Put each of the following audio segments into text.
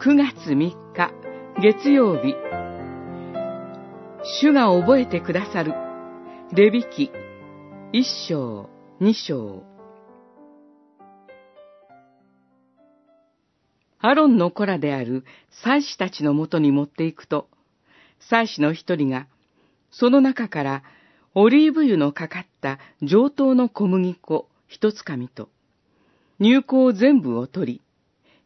9月3日月曜日。主が覚えてくださる。レビ記一章二章。アロンの子らである祭司たちのもとに持っていくと、祭司の一人が、その中からオリーブ油のかかった上等の小麦粉一つかみと、入香全部を取り、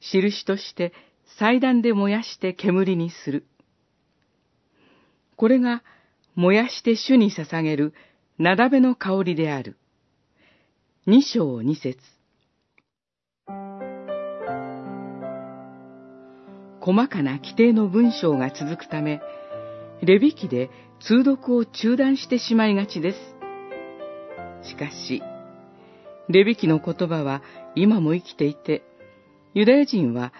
印として祭壇で燃やして煙にする。これが燃やして主に捧げるなだべの香りである。二章二節細かな規定の文章が続くため、レビ記で通読を中断してしまいがちです。しかし、レビ記の言葉は今も生きていて、ユダヤ人は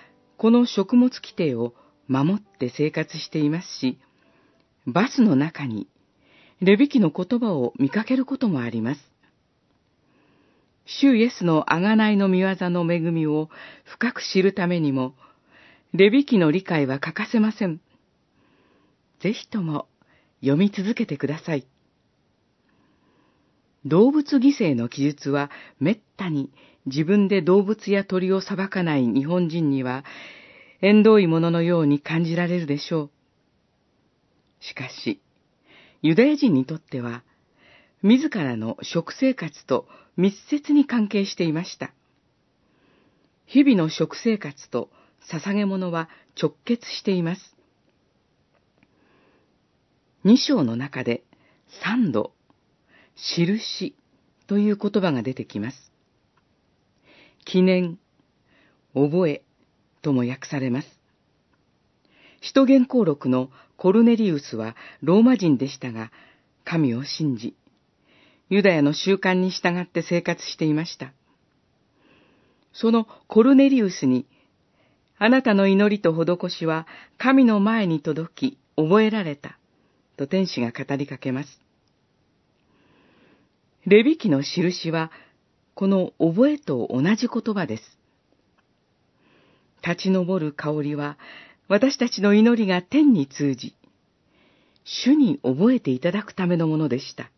この食物規定を守って生活していますし、バスの中にレビ記の言葉を見かけることもあります。主イエスの贖いの見業の恵みを深く知るためにも、レビ記の理解は欠かせません。ぜひとも読み続けてください。動物犠牲の記述はめったに自分で動物や鳥を裁かない日本人には縁遠いもののように感じられるでしょう。しかし、ユダヤ人にとっては、自らの食生活と密接に関係していました。日々の食生活と捧げ物は直結しています。二章の中で三度、印という言葉が出てきます。記念、覚えとも訳されます。使徒言行録のコルネリウスはローマ人でしたが、神を信じ、ユダヤの習慣に従って生活していました。そのコルネリウスにあなたの祈りと施しは神の前に届き、覚えられた。と天使が語りかけます。レビ記の印は、この覚えと同じ言葉です。立ち上る香りは、私たちの祈りが天に通じ、主に覚えていただくためのものでした。